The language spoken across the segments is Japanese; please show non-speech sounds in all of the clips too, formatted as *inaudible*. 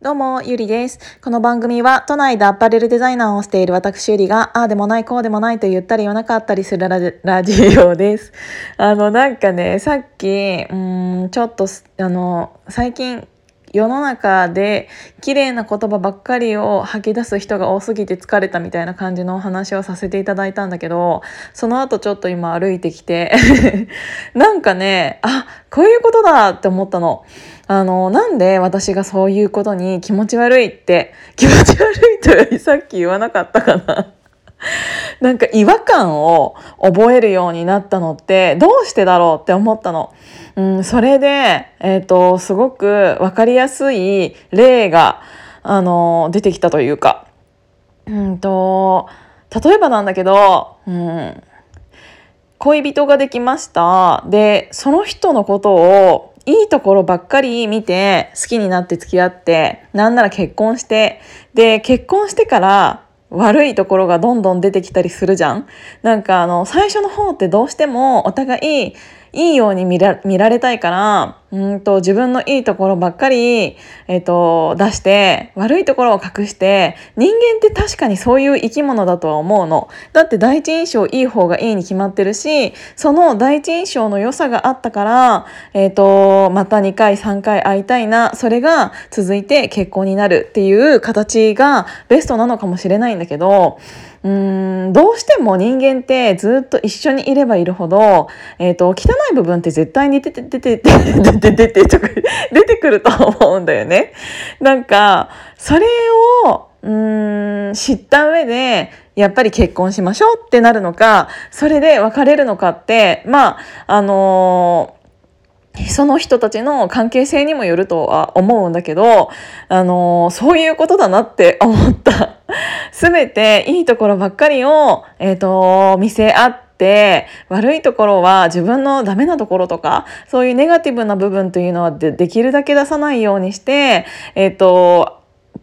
どうも、ゆりです。この番組は、都内でアパレルデザイナーをしている私ゆりが、ああでもない、こうでもないと言ったり言わなかったりするラジオです。あの、なんかね、さっき、うん、ちょっと、あの、最近、世の中で綺麗な言葉ばっかりを吐き出す人が多すぎて疲れたみたいな感じのお話をさせていただいたんだけどその後ちょっと今歩いてきて *laughs* なんかねあこういうことだって思ったの。あのなんで私がそういうことに気持ち悪いって気持ち悪いとよりさっき言わなかったかな *laughs* なんか違和感を覚えるようになったのってどうしてだろうって思ったの。うん、それで、えっ、ー、と、すごくわかりやすい例が、あの、出てきたというか、うんと、例えばなんだけど、うん、恋人ができました。で、その人のことをいいところばっかり見て好きになって付き合って、なんなら結婚して、で、結婚してから悪いところがどんどん出てきたりするじゃん。なんかあの最初の方ってどうしてもお互いいいように見られたいからうんと自分のいいところばっかり、えーと、出して悪いところを隠して人間って確かにそういう生き物だとは思うの。だって第一印象いい方がいいに決まってるしその第一印象の良さがあったから、えーとまた2回3回会いたいなそれが続いて結婚になるっていう形がベストなのかもしれないんだけどうーんどうしても人間ってずっと一緒にいればいるほど、えーと、汚い部分って絶対に出て出て出て出て出て出てくると思うんだよね。なんかそれをうーん知った上でやっぱり結婚しましょうってなるのかそれで別れるのかってまああのーその人たちの関係性にもよるとは思うんだけど、あの、そういうことだなって思った。すべていいところばっかりを、えっ、ー、と、見せ合って、悪いところは自分のダメなところとか、そういうネガティブな部分というのはでできるだけ出さないようにして、えっ、ー、と、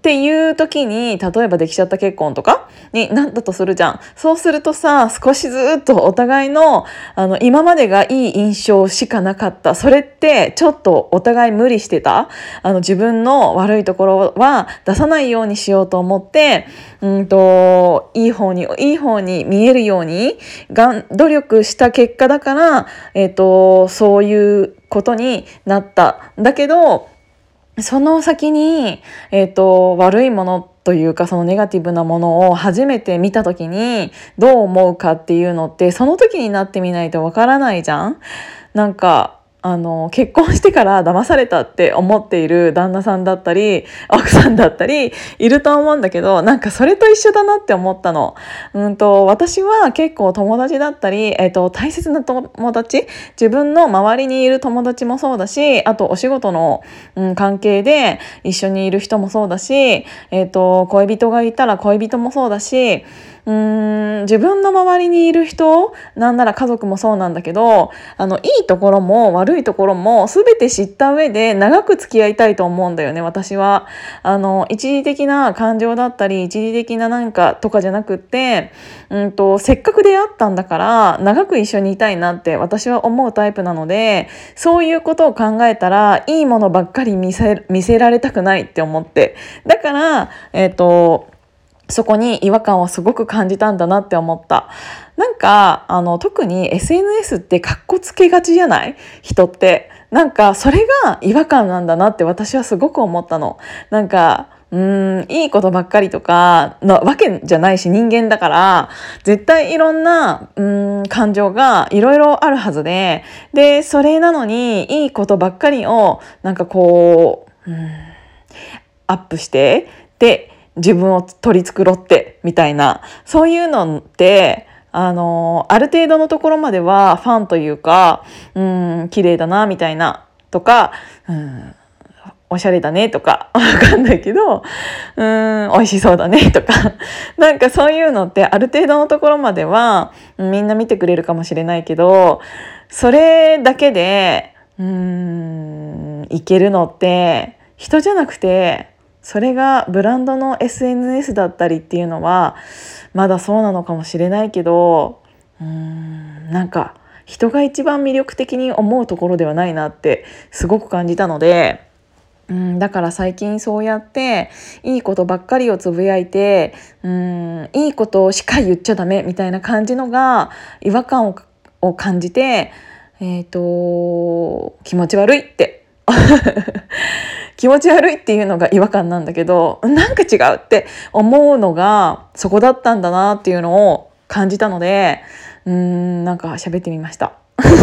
っていう時に例えばできちゃった結婚とか？になったとするじゃん。そうするとさ少しずっとお互いのあの今までがいい印象しかなかった。それってちょっとお互い無理してた？あの自分の悪いところは出さないようにしようと思ってうんといい方にいい方に見えるようにがん努力した結果だから、えーとそういうことになった。だけどその先に、えっ、ー、と、悪いものというかそのネガティブなものを初めて見た時にどう思うかっていうのってその時になってみないとわからないじゃん？なんかあの結婚してから騙されたって思っている旦那さんだったり奥さんだったりいると思うんだけどなんかそれと一緒だなって思ったの。うんと私は結構友達だったり、えーと、大切な友達自分の周りにいる友達もそうだしあとお仕事の、うん、関係で一緒にいる人もそうだし、えーと恋人がいたら恋人もそうだしうーん自分の周りにいる人なんなら家族もそうなんだけどあのいいところも悪いところも全て知った上で長く付き合いたいと思うんだよね私は。あの一時的な感情だったり一時的ななんかとかじゃなくって、うんと、せっかく出会ったんだから長く一緒にいたいなって私は思うタイプなのでそういうことを考えたらいいものばっかり見せ見せられたくないって思ってだからえっ、ー、とそこに違和感をすごく感じたんだなって思った。なんか、あの、特に SNS ってカッコつけがちじゃない人って。なんか、それが違和感なんだなって私はすごく思ったの。なんか、うーん、いいことばっかりとかなわけじゃないし人間だから、絶対いろんな、うん、感情がいろいろあるはずで、で、それなのにいいことばっかりを、なんかこう、うん、アップして、で、自分を取り繕ってみたいな。そういうのってあのある程度のところまではファンというかうん綺麗だなみたいな。とかうんおしゃれだねとか *laughs* わかんないけどうん美味しそうだねとか。*laughs* なんかそういうのってある程度のところまではみんな見てくれるかもしれないけどそれだけでうんいけるのって人じゃなくてそれがブランドの SNS だったりっていうのはまだそうなのかもしれないけどうーんなんか人が一番魅力的に思うところではないなってすごく感じたのでうん、だから最近そうやっていいことばっかりをつぶやいてうんいいことしか言っちゃダメみたいな感じのが違和感をを感じて、えーと、気持ち悪いって。*laughs* 気持ち悪いっていうのが違和感なんだけどなんか違うって思うのがそこだったんだなっていうのを感じたのでうーんなんか喋ってみました。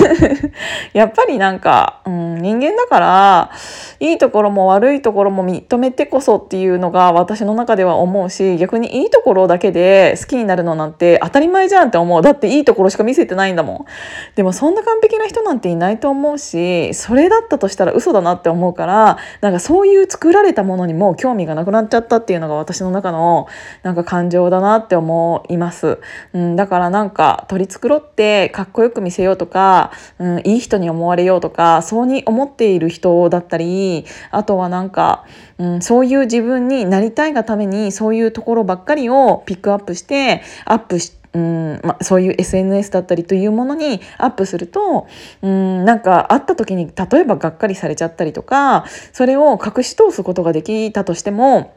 *laughs* やっぱりなんか、うん、人間だからいいところも悪いところも認めてこそっていうのが私の中では思うし逆にいいところだけで好きになるのなんて当たり前じゃんって思う。だっていいところしか見せてないんだもん。でもそんな完璧な人なんていないと思うしそれだったとしたら嘘だなって思うからなんかそういう作られたものにも興味がなくなっちゃったっていうのが私の中のなんか感情だなって思います、うん、だからなんか取り繕ってかっこよく見せようとかうん、いい人に思われようとかそうに思っている人だったりあとはなんか、うん、そういう自分になりたいがためにそういうところばっかりをピックアップしてアップしてうんまそういう SNS だったりというものにアップするとうんなんか会った時に例えばがっかりされちゃったりとかそれを隠し通すことができたとしても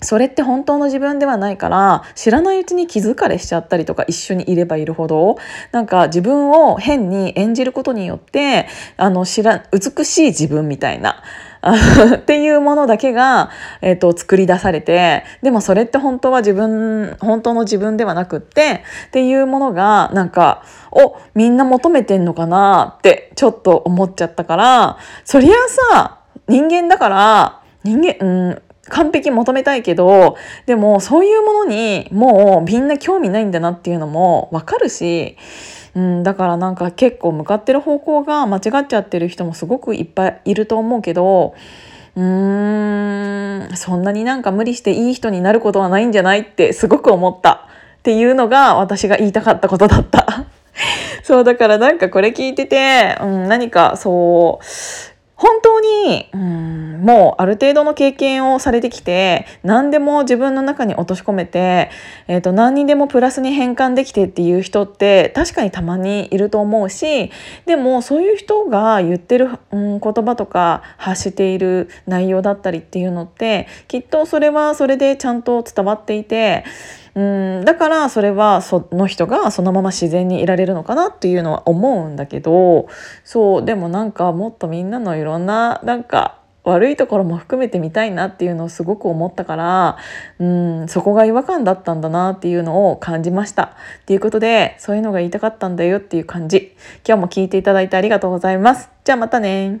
それって本当の自分ではないから知らないうちに気疲れしちゃったりとか一緒にいればいるほどなんか自分を変に演じることによってあの知ら美しい自分みたいな *laughs* っていうものだけが、えーと、作り出されてでもそれって本当は自分本当の自分ではなくってっていうものがなんかおみんな求めてんのかなってちょっと思っちゃったからそりゃさ人間だから人間うん完璧求めたいけどでもそういうものにもうみんな興味ないんだなっていうのもわかるし、うん、だからなんか結構向かってる方向が間違っちゃってる人もすごくいっぱいいると思うけどうーんそんなになんか無理していい人になることはないんじゃないってすごく思ったっていうのが私が言いたかったことだった。*laughs* そうだからなんかこれ聞いてて、うん、何かそう本当に、うん、もうある程度の経験をされてきて何でも自分の中に落とし込めて、えーと、何にでもプラスに変換できてっていう人って確かにたまにいると思うしでもそういう人が言ってる、うん、言葉とか発している内容だったりっていうのってきっとそれはそれでちゃんと伝わっていてうん。だからそれはその人がそのまま自然にいられるのかなっていうのは思うんだけどそうでもなんかもっとみんなのいろんななんか悪いところも含めてみたいなっていうのをすごく思ったからうんそこが違和感だったんだなっていうのを感じました。っていうことでそういうのが言いたかったんだよっていう感じ。今日も聞いていただいてありがとうございます。じゃあまたね。